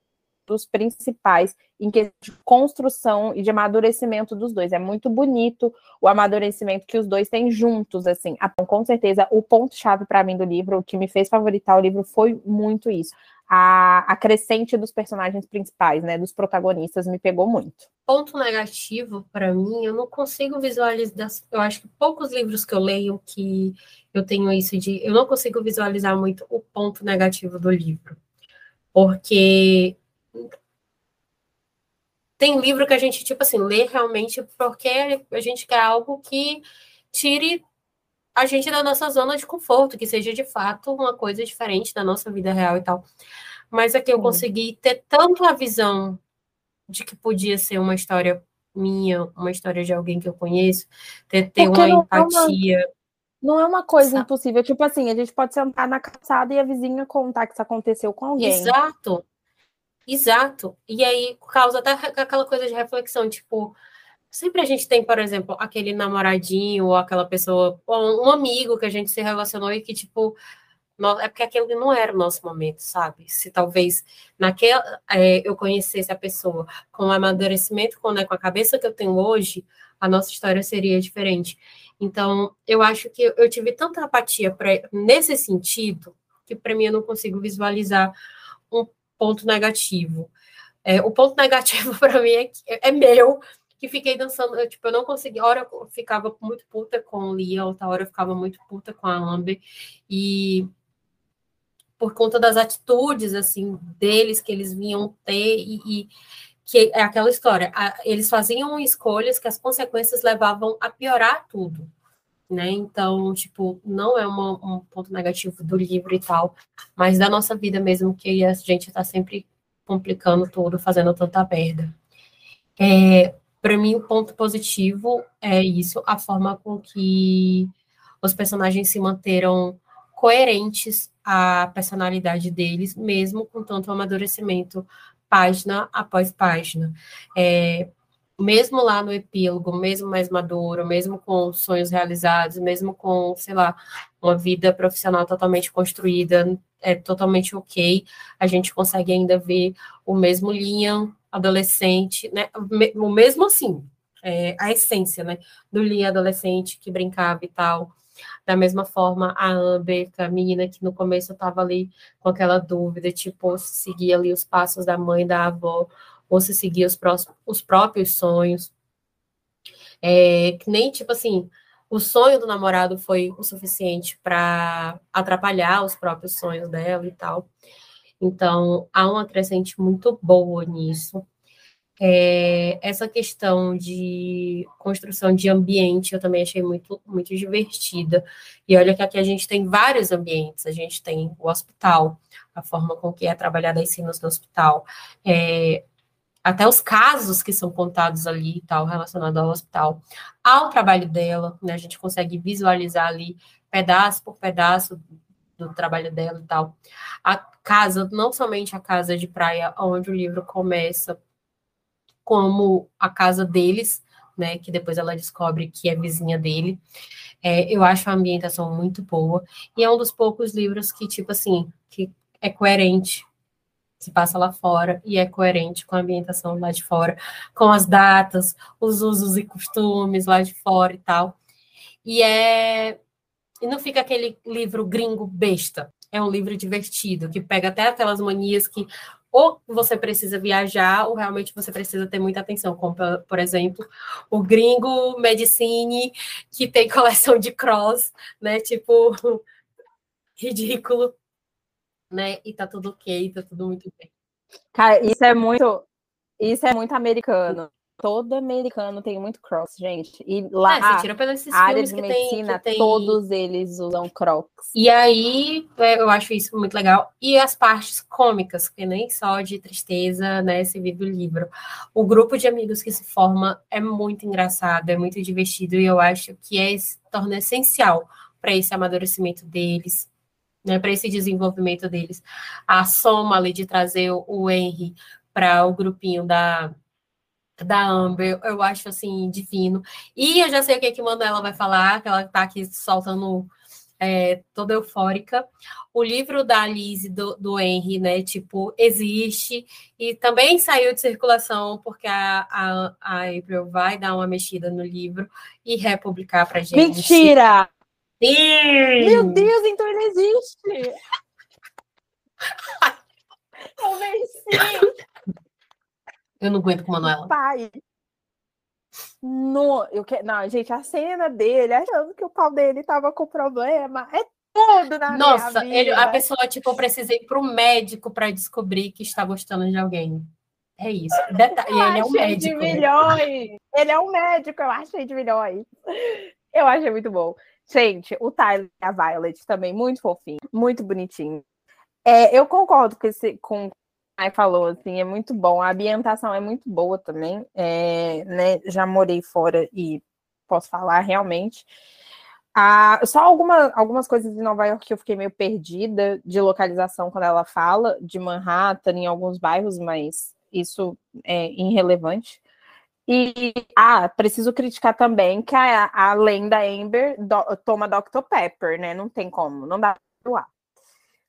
os principais em que de construção e de amadurecimento dos dois. É muito bonito o amadurecimento que os dois têm juntos, assim. Então, com certeza, o ponto-chave para mim do livro, o que me fez favoritar o livro foi muito isso a, a crescente dos personagens principais, né, dos protagonistas, me pegou muito. Ponto negativo para mim, eu não consigo visualizar. Eu acho que poucos livros que eu leio que eu tenho isso de, eu não consigo visualizar muito o ponto negativo do livro, porque tem livro que a gente tipo assim lê realmente porque a gente quer algo que tire a gente da nossa zona de conforto, que seja de fato uma coisa diferente da nossa vida real e tal. Mas aqui eu consegui ter tanto a visão de que podia ser uma história minha, uma história de alguém que eu conheço, ter, ter uma empatia. É uma, não é uma coisa Sabe? impossível. Tipo assim, a gente pode sentar na calçada e a vizinha contar que isso aconteceu com alguém. Exato. Exato. E aí causa até aquela coisa de reflexão, tipo, Sempre a gente tem, por exemplo, aquele namoradinho ou aquela pessoa, ou um amigo que a gente se relacionou e que, tipo, é porque aquele não era o nosso momento, sabe? Se talvez naquele, é, eu conhecesse a pessoa com o amadurecimento, com, né, com a cabeça que eu tenho hoje, a nossa história seria diferente. Então, eu acho que eu tive tanta apatia pra, nesse sentido que para mim eu não consigo visualizar um ponto negativo. É, o ponto negativo para mim é, é meu, que fiquei dançando, eu, tipo, eu não consegui, hora eu ficava muito puta com o Lia, outra hora eu ficava muito puta com a Amber, e por conta das atitudes, assim, deles, que eles vinham ter, e, e que é aquela história, a, eles faziam escolhas que as consequências levavam a piorar tudo, né, então, tipo, não é uma, um ponto negativo do livro e tal, mas da nossa vida mesmo, que a gente tá sempre complicando tudo, fazendo tanta merda. É, para mim, o ponto positivo é isso, a forma com que os personagens se manteram coerentes à personalidade deles, mesmo com tanto amadurecimento, página após página. É, mesmo lá no epílogo, mesmo mais maduro, mesmo com sonhos realizados, mesmo com, sei lá, uma vida profissional totalmente construída, é totalmente ok, a gente consegue ainda ver o mesmo Liam adolescente, né? O mesmo assim, é, a essência, né? Do Lee adolescente que brincava e tal. Da mesma forma, a Amber, a menina que no começo estava ali com aquela dúvida, tipo, se seguia ali os passos da mãe, da avó, ou se seguia os, os próprios sonhos. É, que nem, tipo assim, o sonho do namorado foi o suficiente para atrapalhar os próprios sonhos dela e tal. Então, há uma crescente muito boa nisso. É, essa questão de construção de ambiente eu também achei muito, muito divertida. E olha que aqui a gente tem vários ambientes. A gente tem o hospital, a forma com que é trabalhada as cenas no hospital, é, até os casos que são contados ali e tal, relacionados ao hospital, ao trabalho dela, né? A gente consegue visualizar ali pedaço por pedaço do trabalho dela e tal. A casa, não somente a casa de praia onde o livro começa, como a casa deles, né? Que depois ela descobre que é vizinha dele. É, eu acho a ambientação muito boa. E é um dos poucos livros que, tipo assim, que é coerente se passa lá fora e é coerente com a ambientação lá de fora, com as datas, os usos e costumes lá de fora e tal. E é e não fica aquele livro gringo besta. É um livro divertido, que pega até aquelas manias que ou você precisa viajar, ou realmente você precisa ter muita atenção, como, por exemplo, o gringo Medicine, que tem coleção de cross, né? Tipo, ridículo, né? E tá tudo ok, tá tudo muito bem. Cara, isso é muito, isso é muito americano. Todo americano tem muito cross, gente. E lá, é, você tira pelos esses área de medicina, tem, tem... todos eles usam crocs. E aí, é, eu acho isso muito legal. E as partes cômicas, que nem só de tristeza, né, se vive o livro. O grupo de amigos que se forma é muito engraçado, é muito divertido, e eu acho que é, torna essencial para esse amadurecimento deles, né, para esse desenvolvimento deles. A soma ali de trazer o Henry para o grupinho da, da Amber, eu acho assim divino. E eu já sei o que, é que Manuela vai falar, que ela está aqui soltando é, toda eufórica. O livro da Alice do, do Henry, né? Tipo, existe e também saiu de circulação porque a, a, a April vai dar uma mexida no livro e republicar para gente. Mentira! Sim! Meu Deus, então ele existe! Talvez sim! Eu não aguento com Manuela. Pai! No, eu que... Não, gente, a cena dele achando que o pau dele tava com problema é tudo na Nossa, minha vida. Ele, a pessoa, tipo, precisa ir para o médico para descobrir que está gostando de alguém. É isso. Deta e ele é um médico. De né? milhões. Ele é um médico, eu achei de milhões. Eu achei muito bom. Gente, o Tyler e a Violet também, muito fofinho, muito bonitinho. É, eu concordo com, esse, com Ai falou, assim, é muito bom. A ambientação é muito boa também. É, né, já morei fora e posso falar realmente. Ah, só alguma, algumas coisas em Nova York que eu fiquei meio perdida de localização quando ela fala, de Manhattan, em alguns bairros, mas isso é irrelevante. E, ah, preciso criticar também que a, a lenda Amber do, toma Dr. Pepper, né? Não tem como, não dá pra doar.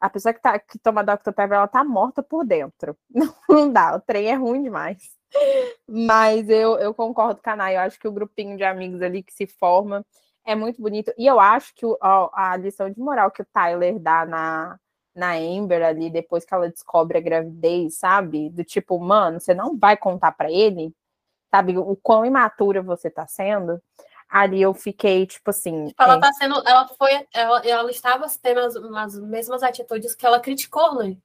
A pessoa que, tá, que toma. Pepper, ela tá morta por dentro. Não, dá, o trem é ruim demais. Mas eu, eu concordo com a Nay, eu acho que o grupinho de amigos ali que se forma é muito bonito. E eu acho que o, a, a lição de moral que o Tyler dá na, na Amber ali, depois que ela descobre a gravidez, sabe? Do tipo, mano, você não vai contar para ele sabe, o quão imatura você tá sendo, ali eu fiquei, tipo assim. Tipo, ela é... tá sendo. Ela foi. Ela, ela estava tendo as, as mesmas atitudes que ela criticou, né?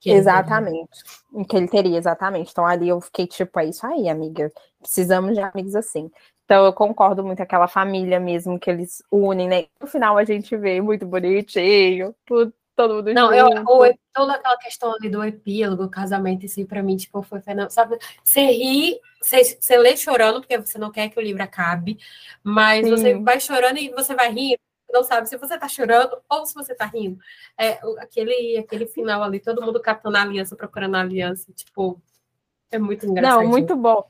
Que exatamente. Que ele teria, exatamente. Então ali eu fiquei, tipo, é isso aí, amiga. Precisamos de amigos assim. Então eu concordo muito aquela família mesmo que eles unem, né? No final a gente vê muito bonitinho, tudo, todo mundo Não, junto. eu, o, toda aquela questão ali do epílogo, casamento, assim, para mim, tipo, foi fenômeno. Sabe, você ri, você, você lê chorando, porque você não quer que o livro acabe, mas Sim. você vai chorando e você vai rir, não sabe se você tá chorando ou se você tá rindo. É, aquele, aquele final ali, todo mundo captando a aliança, procurando a aliança, tipo, é muito engraçado. Não, muito bom.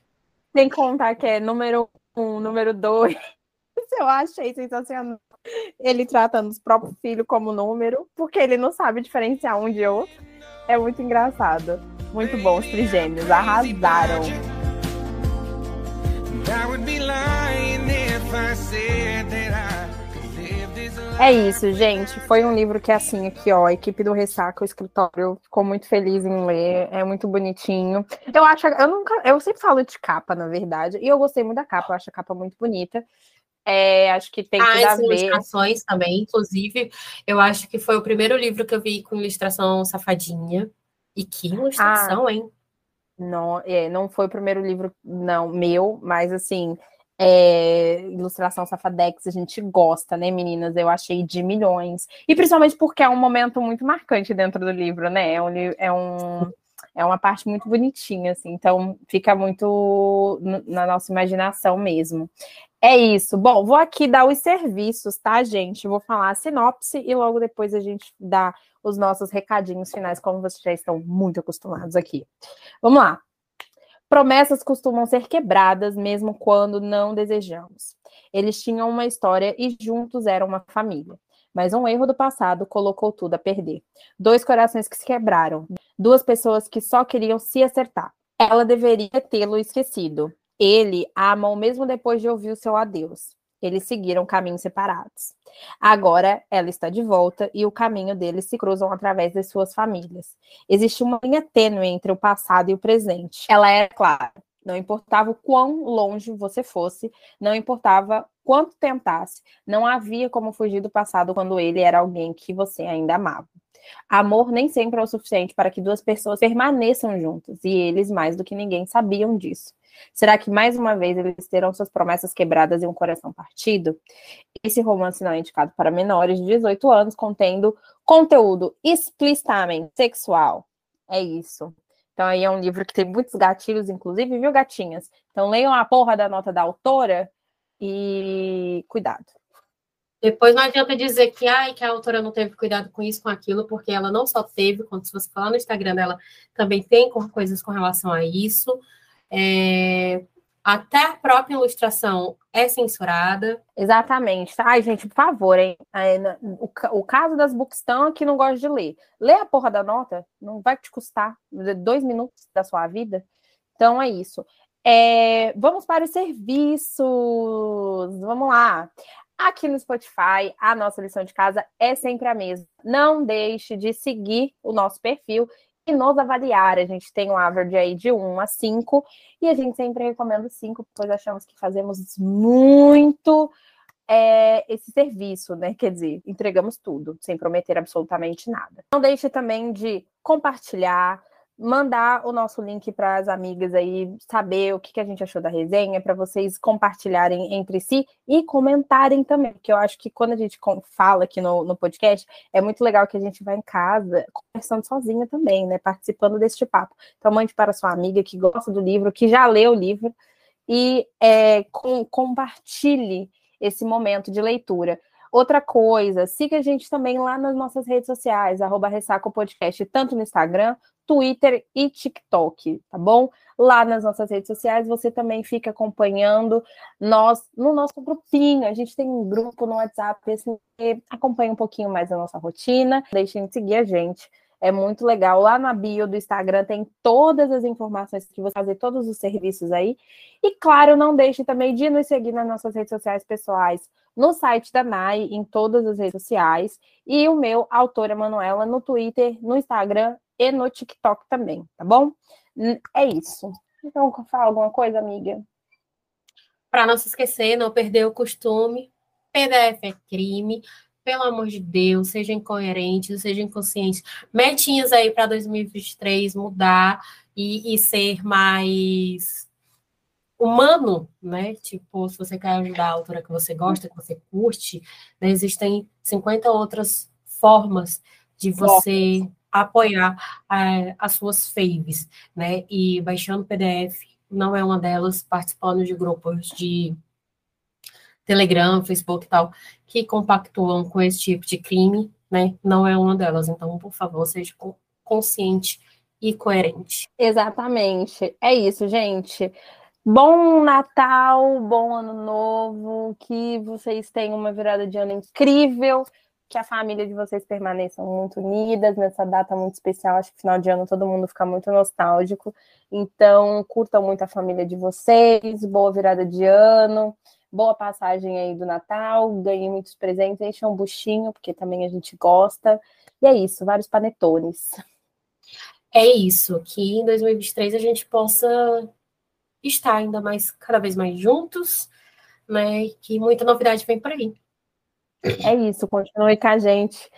Sem contar que é número um, número dois. Eu achei sensacional ele tratando os próprios filhos como número, porque ele não sabe diferenciar um de outro. É muito engraçado. Muito bom, os trigêmeos. Arrasaram. É isso, gente. Foi um livro que, assim, aqui, ó, a equipe do Ressaca, o escritório, ficou muito feliz em ler. É muito bonitinho. Eu acho, eu nunca, eu sempre falo de capa, na verdade, e eu gostei muito da capa, eu acho a capa muito bonita. É, acho que tem ah, tudo a ver. ilustrações também, inclusive, eu acho que foi o primeiro livro que eu vi com ilustração safadinha. E que ilustração, ah, hein? Não, é, não foi o primeiro livro, não, meu, mas assim, é, ilustração safadex a gente gosta, né, meninas? Eu achei de milhões. E principalmente porque é um momento muito marcante dentro do livro, né? É um, é um é uma parte muito bonitinha, assim, então fica muito na nossa imaginação mesmo. É isso. Bom, vou aqui dar os serviços, tá, gente? Vou falar a sinopse e logo depois a gente dá os nossos recadinhos finais, como vocês já estão muito acostumados aqui. Vamos lá. Promessas costumam ser quebradas mesmo quando não desejamos. Eles tinham uma história e juntos eram uma família. Mas um erro do passado colocou tudo a perder. Dois corações que se quebraram, duas pessoas que só queriam se acertar. Ela deveria tê-lo esquecido. Ele a amou mesmo depois de ouvir o seu adeus. Eles seguiram caminhos separados. Agora ela está de volta e o caminho deles se cruzam através das suas famílias. Existe uma linha tênue entre o passado e o presente. Ela é clara. Não importava o quão longe você fosse, não importava quanto tentasse, não havia como fugir do passado quando ele era alguém que você ainda amava. Amor nem sempre é o suficiente para que duas pessoas permaneçam juntas, e eles, mais do que ninguém, sabiam disso. Será que mais uma vez eles terão suas promessas quebradas e um coração partido? Esse romance não é indicado para menores de 18 anos, contendo conteúdo explicitamente sexual. É isso. Então aí é um livro que tem muitos gatilhos, inclusive, viu, gatinhas? Então leiam a porra da nota da autora e cuidado. Depois não adianta dizer que, ai, que a autora não teve cuidado com isso, com aquilo, porque ela não só teve, quando se você falar no Instagram dela, também tem coisas com relação a isso. É, até a própria ilustração é censurada. Exatamente. Ai, gente, por favor, hein? O, o caso das Bookstão que não gosta de ler. Lê a porra da nota, não vai te custar dois minutos da sua vida. Então é isso. É, vamos para os serviços. Vamos lá. Aqui no Spotify, a nossa lição de casa é sempre a mesma. Não deixe de seguir o nosso perfil nos avaliar. A gente tem um average aí de 1 a 5 e a gente sempre recomenda 5, pois achamos que fazemos muito é, esse serviço, né? Quer dizer, entregamos tudo, sem prometer absolutamente nada. Não deixe também de compartilhar, mandar o nosso link para as amigas aí saber o que, que a gente achou da resenha, para vocês compartilharem entre si e comentarem também, porque eu acho que quando a gente fala aqui no, no podcast, é muito legal que a gente vai em casa conversando sozinha também, né? Participando deste papo. Então, mande para sua amiga que gosta do livro, que já leu o livro, e é, com, compartilhe esse momento de leitura. Outra coisa, siga a gente também lá nas nossas redes sociais, arroba Ressaca Podcast, tanto no Instagram Twitter e TikTok, tá bom? Lá nas nossas redes sociais você também fica acompanhando nós no nosso grupinho. A gente tem um grupo no WhatsApp assim, acompanha um pouquinho mais a nossa rotina. Deixem de seguir a gente. É muito legal. Lá na bio do Instagram tem todas as informações que você fazer, todos os serviços aí. E claro, não deixe também de nos seguir nas nossas redes sociais pessoais, no site da NAI, em todas as redes sociais, e o meu, autora Manuela, no Twitter, no Instagram e no TikTok também, tá bom? É isso. Então, fala alguma coisa, amiga? Para não se esquecer, não perder o costume, PDF é crime. Pelo amor de Deus, sejam coerentes, sejam conscientes. Metinhas aí para 2023 mudar e, e ser mais humano, né? Tipo, se você quer ajudar a autora que você gosta, que você curte, né? existem 50 outras formas de você apoiar é, as suas faves, né? E baixando PDF não é uma delas, participando de grupos de Telegram, Facebook e tal, que compactuam com esse tipo de crime, né? Não é uma delas. Então, por favor, seja consciente e coerente. Exatamente. É isso, gente. Bom Natal, bom Ano Novo, que vocês tenham uma virada de ano incrível que a família de vocês permaneçam muito unidas nessa data muito especial. Acho que final de ano todo mundo fica muito nostálgico. Então, curtam muito a família de vocês, boa virada de ano, boa passagem aí do Natal, ganhem muitos presentes, encham um buchinho, porque também a gente gosta. E é isso, vários panetones. É isso, que em 2023 a gente possa estar ainda mais, cada vez mais juntos, né? Que muita novidade vem por aí. É isso, continue com a gente.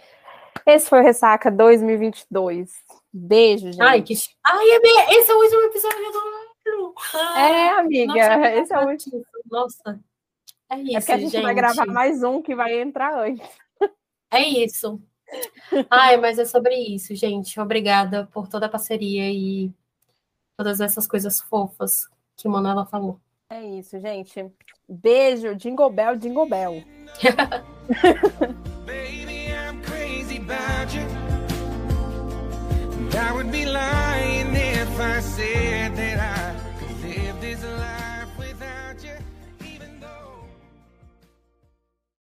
Esse foi o Ressaca 2022. Beijo, gente. Ai, que... Ai, é esse é o último episódio do ano. É, amiga, Nossa, esse é o último. Nossa, é isso, É porque a gente, gente, vai gravar mais um que vai entrar antes. É isso. Ai, mas é sobre isso, gente. Obrigada por toda a parceria e todas essas coisas fofas que Manuela falou. É isso, gente. Beijo, Jingle Bell, Jingle Bell. Baby, I'm crazy about you. And I would be lying if I said that I could live this life.